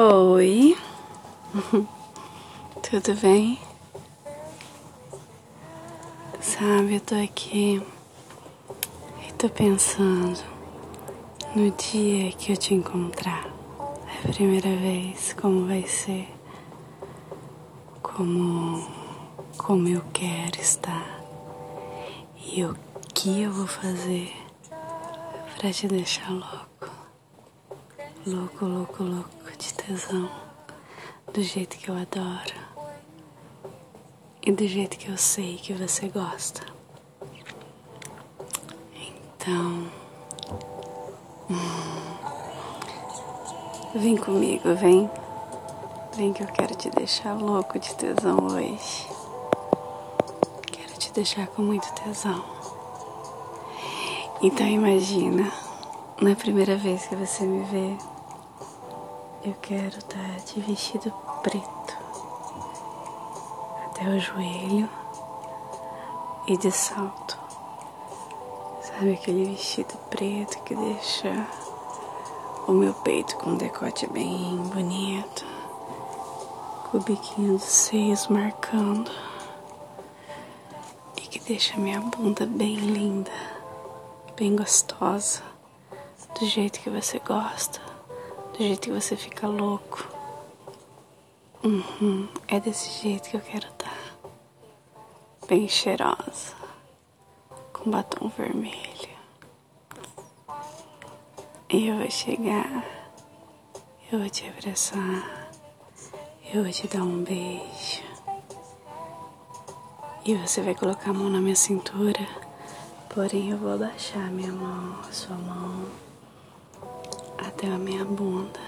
Oi, tudo bem? Sabe, eu tô aqui e tô pensando no dia que eu te encontrar, a primeira vez, como vai ser, como, como eu quero estar? E o que eu vou fazer pra te deixar louco, louco, louco, louco de tesão, do jeito que eu adoro e do jeito que eu sei que você gosta. Então, hum, vem comigo, vem. Vem que eu quero te deixar louco de tesão hoje. Quero te deixar com muito tesão. Então imagina, na primeira vez que você me vê, eu quero estar de vestido preto. Até o joelho. E de salto. Sabe aquele vestido preto que deixa o meu peito com um decote bem bonito, com o biquinho dos seios marcando. E que deixa minha bunda bem linda, bem gostosa, do jeito que você gosta do jeito que você fica louco. Uhum, é desse jeito que eu quero estar. Tá. Bem cheirosa, com batom vermelho. Eu vou chegar, eu vou te abraçar, eu vou te dar um beijo. E você vai colocar a mão na minha cintura, porém eu vou abaixar minha mão, sua mão até a minha bunda.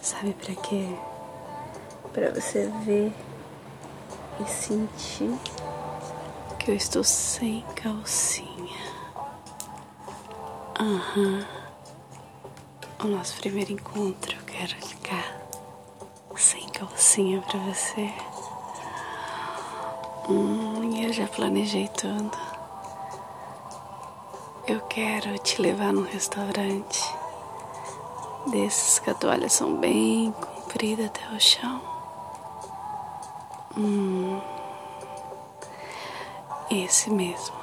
Sabe para quê? Para você ver e sentir que eu estou sem calcinha. Aham. Uhum. O nosso primeiro encontro, eu quero ficar sem calcinha para você. Hum, eu já planejei tudo. Eu quero te levar num restaurante desses que a toalha são bem comprida até o chão. Hum, esse mesmo.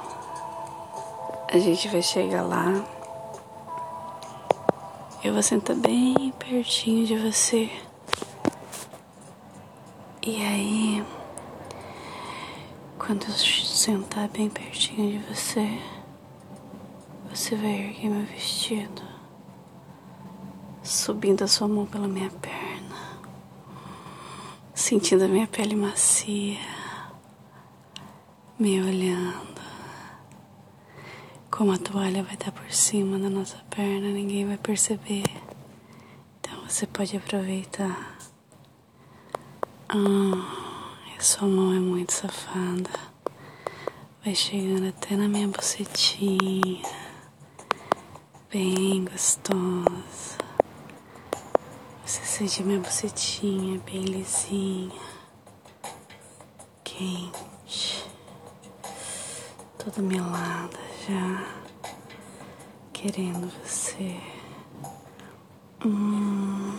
A gente vai chegar lá. Eu vou sentar bem pertinho de você. E aí, quando eu sentar bem pertinho de você, você vai erguer meu vestido subindo a sua mão pela minha perna, sentindo a minha pele macia, me olhando. Como a toalha vai estar por cima da nossa perna, ninguém vai perceber. Então você pode aproveitar. Ah, sua mão é muito safada. Vai chegando até na minha bocetinha. Bem gostosa. Sente minha bucetinha bem lisinha, quente, toda melada já, querendo você. Hum.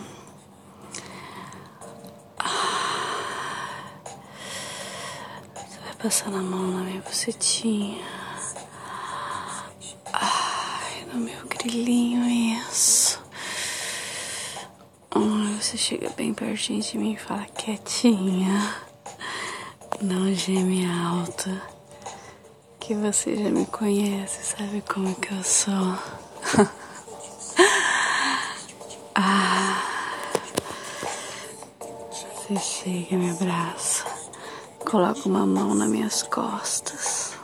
Ah. Você vai passando a mão na minha bucetinha. Ai, no meu grilinho, isso. Você chega bem pertinho de mim e fala quietinha. Não geme alto. Que você já me conhece, sabe como que eu sou. ah. Você chega, me abraça. Coloca uma mão nas minhas costas.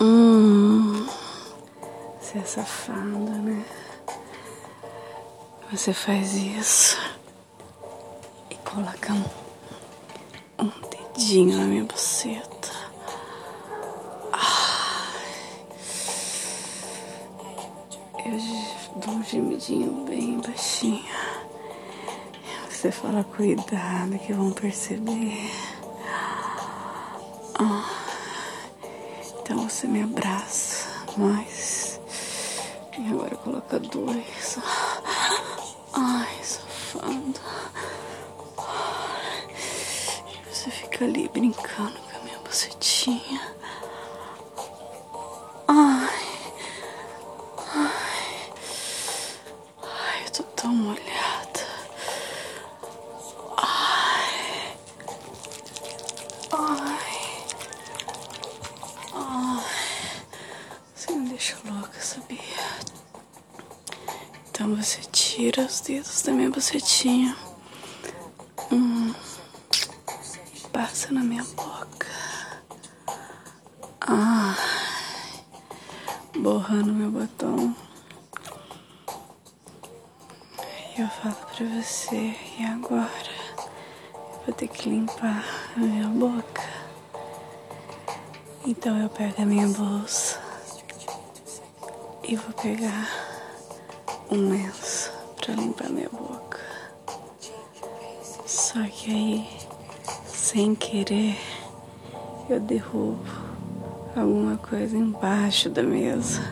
Hum. Você é safada, né? Você faz isso e coloca um, um dedinho na minha buceta. Eu dou um gemidinho bem baixinho. Você fala, cuidado que vão perceber. Então você me abraça mais. E agora coloca dois. Ai, safando. E você fica ali brincando com a minha bucetinha. Tira os dedos da minha bucetinha. Hum. Passa na minha boca. Ai. Borrando meu batom. E eu falo pra você, e agora? Eu vou ter que limpar a minha boca. Então eu pego a minha bolsa e vou pegar um lenço pra limpar minha boca. Só que aí, sem querer, eu derrubo alguma coisa embaixo da mesa.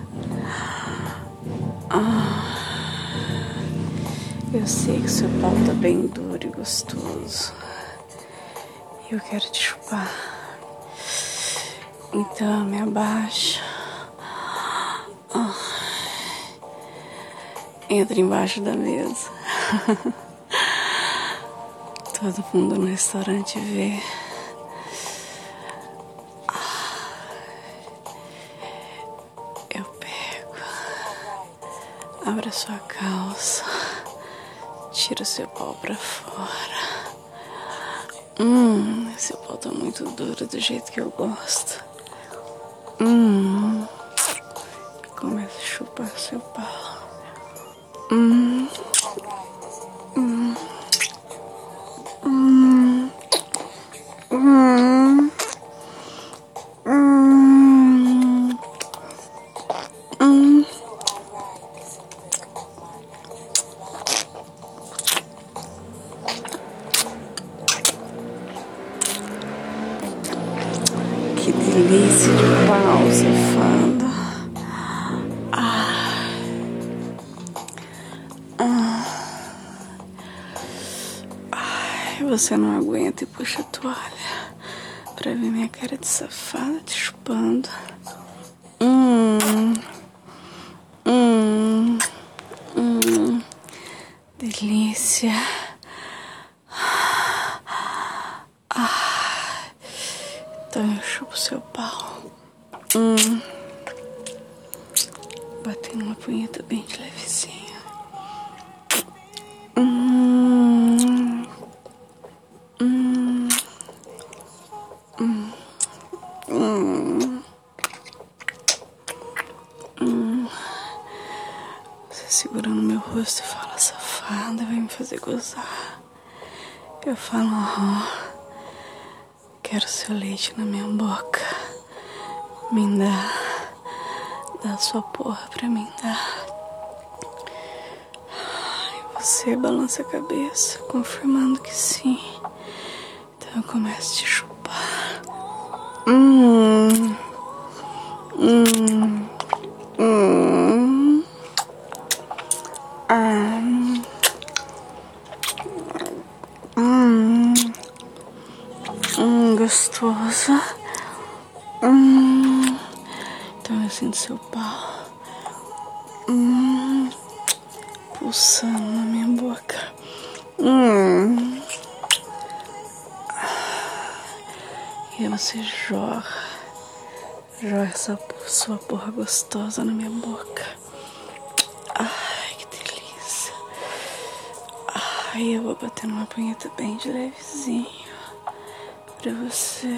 Ah, eu sei que seu pau tá bem duro e gostoso. Eu quero te chupar. Então me abaixa. Ah, entra embaixo da mesa. Todo mundo no restaurante vê. Eu pego, abro a sua calça, tiro seu pau pra fora. Hum, esse pau tá muito duro do jeito que eu gosto. Você não aguenta e puxa a toalha pra ver minha cara de safada te chupando. Segurando meu rosto e fala, safada, vai me fazer gozar. Eu falo, ó. Quero seu leite na minha boca. Me dá. Dá sua porra pra mim dar. E você balança a cabeça, confirmando que sim. Então eu começo a te chupar. Hum. Pulsando na minha boca. Hum. E você jorra. Jorra essa sua porra gostosa na minha boca. Ai, que delícia. Ai, eu vou bater numa punheta bem de levezinho pra você.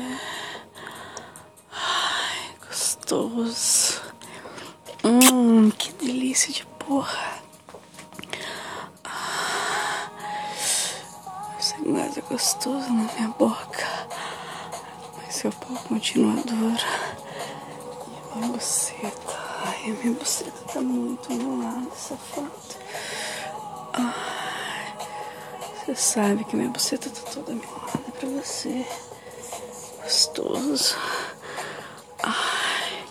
Ai, gostoso. Hum, que delícia de porra. Mais é gostoso na minha boca. Mas seu pau continua duro. E a minha buceta. Ai, a minha buceta tá muito molada, safado. Ai, você sabe que minha buceta tá toda melada pra você. Gostoso. Ai,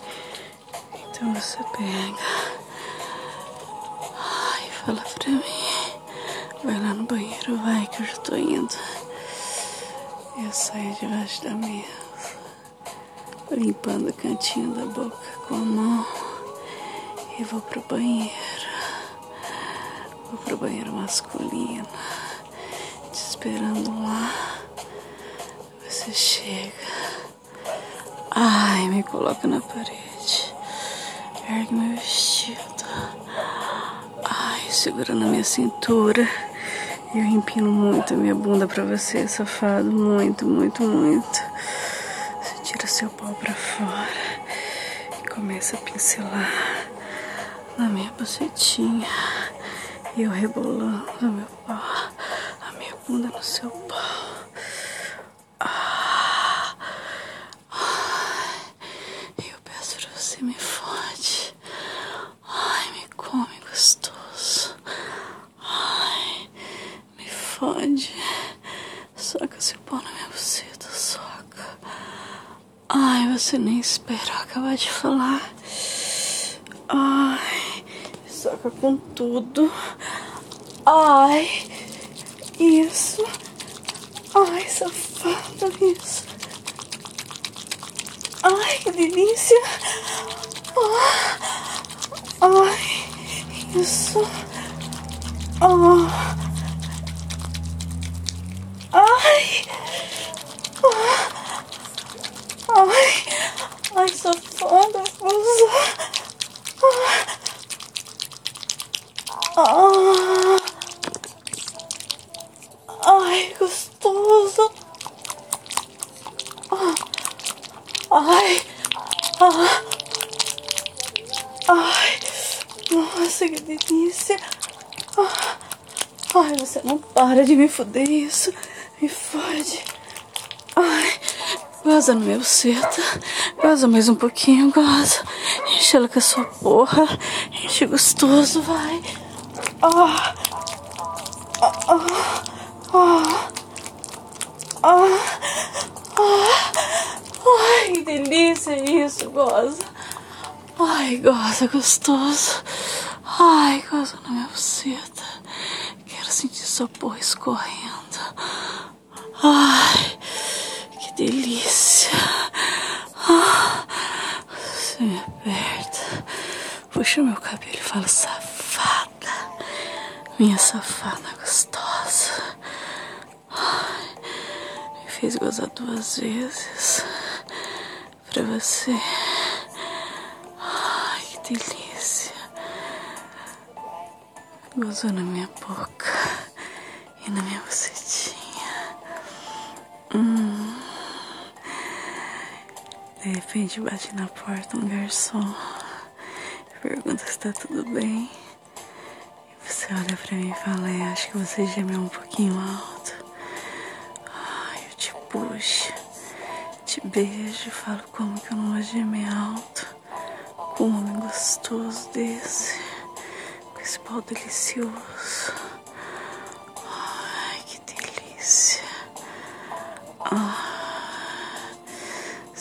então você pega. Ai, fala pra mim. Banheiro, vai, que eu já tô indo. Eu saio debaixo da mesa, limpando o cantinho da boca com a mão e vou pro banheiro. Vou pro banheiro masculino, te esperando lá. Você chega. Ai, me coloca na parede. Ergue meu vestido. Ai, segura na minha cintura. Eu empino muito a minha bunda pra você, safado. Muito, muito, muito. Você tira seu pau pra fora e começa a pincelar na minha bucetinha. E eu rebolando meu pau, a minha bunda no seu pau. Ah, eu peço pra você me fode. Ai, me come gostoso. Ai, me fode. Soca seu pau na minha buceta, soca. Ai, você nem espera acabar de falar. Ai, soca com tudo. Ai, isso. Ai, safada, isso. Ai, que delícia. Ah, ai, isso. Ah. Ai. Ah. Ai. Ai, safada, usa. Ah. Ah. Ai, gostoso. Ah. Ai. Ah. Ai. Nossa, que delícia. Ah. Ai, você não para de me foder isso. Me fode. Ai. Goza no meu seta. Goza mais um pouquinho, goza. Enche ela com a sua porra. Enche gostoso, vai. Ah. Ah. Ah. Ah. Ai, que delícia isso, goza. Ai, goza gostoso. Ai, goza na minha buceta. Porra escorrendo. Ai, que delícia. Você me aperta. Puxa meu cabelo e fala, safada. Minha safada gostosa. Ai, me fez gozar duas vezes. Pra você. Ai, que delícia. Gozou na minha boca minha bucetinha. Hum. De repente bate na porta um garçom. Pergunta se tá tudo bem. E você olha pra mim e fala, é, acho que você gemeu um pouquinho alto. Ai, eu te puxo, te beijo, falo como que eu não vou gemer alto. Com um homem gostoso desse. Com esse pau delicioso.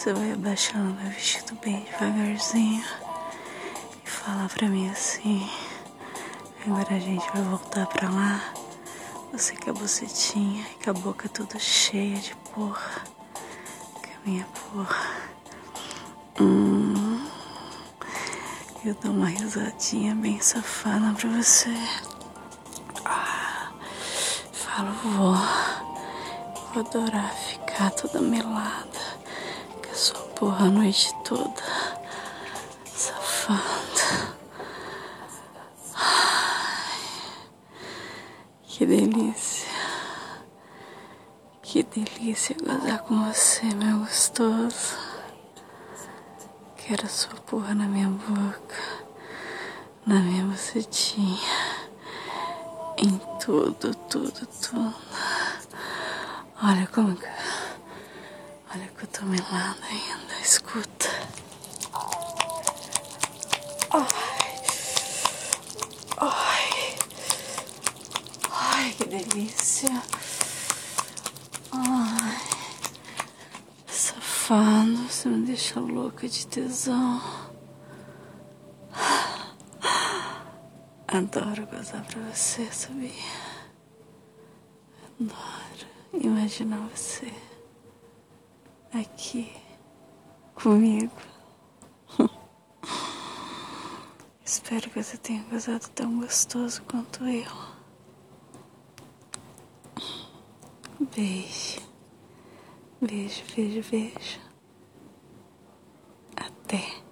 Você vai abaixando meu vestido bem devagarzinho e falar pra mim assim. Agora a gente vai voltar pra lá. Você com a bucetinha e com a boca toda cheia de porra. Com a minha porra. Hum, eu dou uma risadinha bem safada pra você. Ah, falo, vou. Vou adorar ficar toda melada porra a noite toda. Safada. Ai, que delícia. Que delícia gozar com você, meu gostoso. Quero a sua porra na minha boca, na minha bucetinha, em tudo, tudo, tudo. Olha como que. Olha que eu tô melada ainda, escuta. Ai. Ai. Ai, que delícia. Ai. Safado, você me deixa louca de tesão. Adoro gozar pra você, sabia? Adoro imaginar você aqui comigo. Espero que você tenha gozado tão gostoso quanto eu. Beijo. Beijo, beijo, beijo. Até.